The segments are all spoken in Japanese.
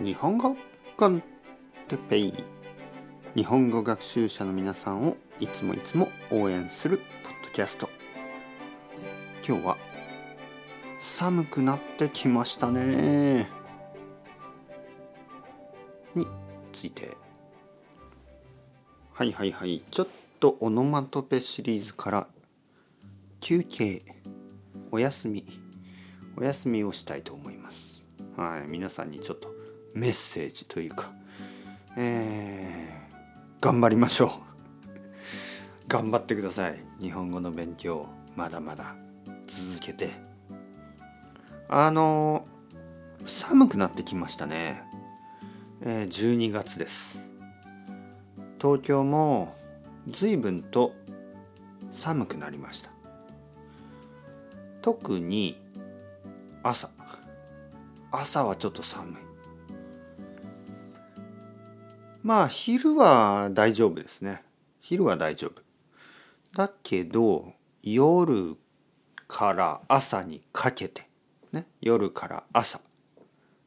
日本語コンテペイ。日本語学習者の皆さんをいつもいつも応援するポッドキャスト。今日は寒くなってきましたね。について。はいはいはい。ちょっとオノマトペシリーズから。休憩。お休み。お休みをしたいと思います。はい。皆さんにちょっとメッセージというかえー、頑張りましょう。頑張ってください。日本語の勉強まだまだ続けて。あの寒くなってきましたね、えー、12月です。東京も随分と寒くなりました。特に朝。朝はちょっと寒い。まあ昼は大丈夫ですね。昼は大丈夫。だけど夜から朝にかけてね夜から朝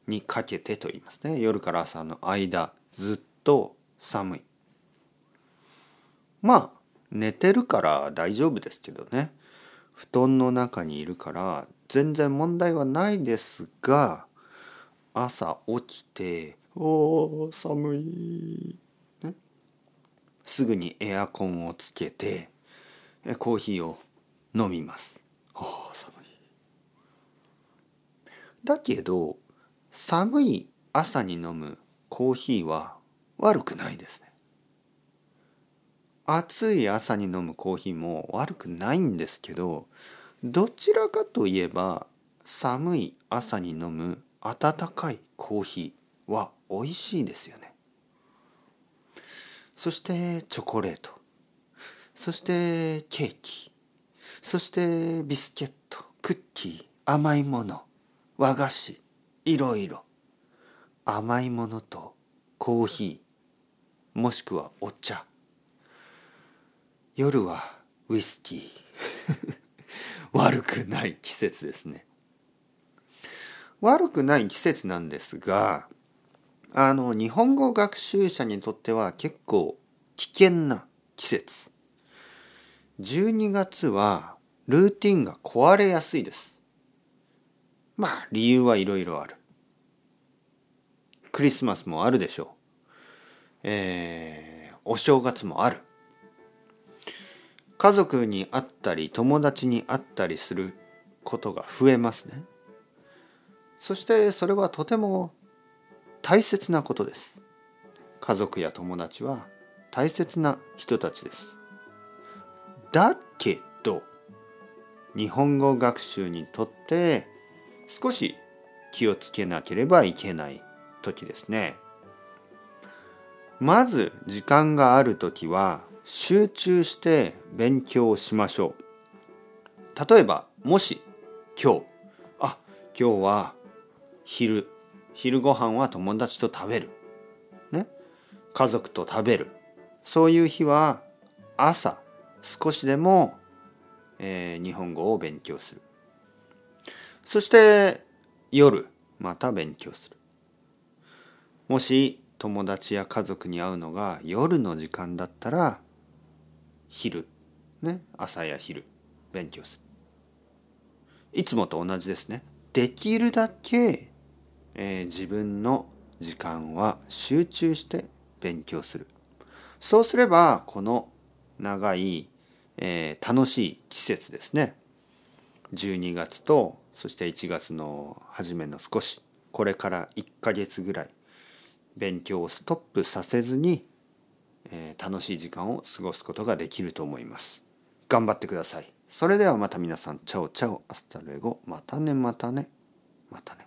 にかけてと言いますね。夜から朝の間ずっと寒い。まあ寝てるから大丈夫ですけどね。布団の中にいるから全然問題はないですが朝起きて「おー寒い、ね」すぐにエアコンをつけてコーヒーを飲みます。お寒いだけど寒い朝に飲むコーヒーは悪くないですね。暑い朝に飲むコーヒーも悪くないんですけどどちらかといえば寒い朝に飲む温かいコーヒーは美味しいですよね。そしてチョコレート。そしてケーキ。そしてビスケット。クッキー。甘いもの。和菓子。いろいろ。甘いものとコーヒー。もしくはお茶。夜はウイスキー。悪くない季節ですね。悪くない季節なんですがあの日本語学習者にとっては結構危険な季節。12月はルーティンが壊れやすいです。まあ理由はいろいろある。クリスマスもあるでしょう。えー、お正月もある。家族に会ったり友達に会ったりすることが増えますね。そしてそれはとても大切なことです。家族や友達は大切な人たちです。だけど日本語学習にとって少し気をつけなければいけない時ですね。まず時間がある時は集中して勉強しましょう。例えばもし今日あ今日は昼昼ご飯は友達と食べる。ね。家族と食べる。そういう日は朝少しでも、えー、日本語を勉強する。そして夜また勉強する。もし友達や家族に会うのが夜の時間だったら昼。ね。朝や昼勉強する。いつもと同じですね。できるだけ、えー、自分の時間は集中して勉強するそうすればこの長い、えー、楽しい季節ですね12月とそして1月の初めの少しこれから1ヶ月ぐらい勉強をストップさせずにえー、楽しい時間を過ごすことができると思います。頑張ってください。それではまた皆さん、チャオチャオ、アスタルエゴ、またねまたね、またね。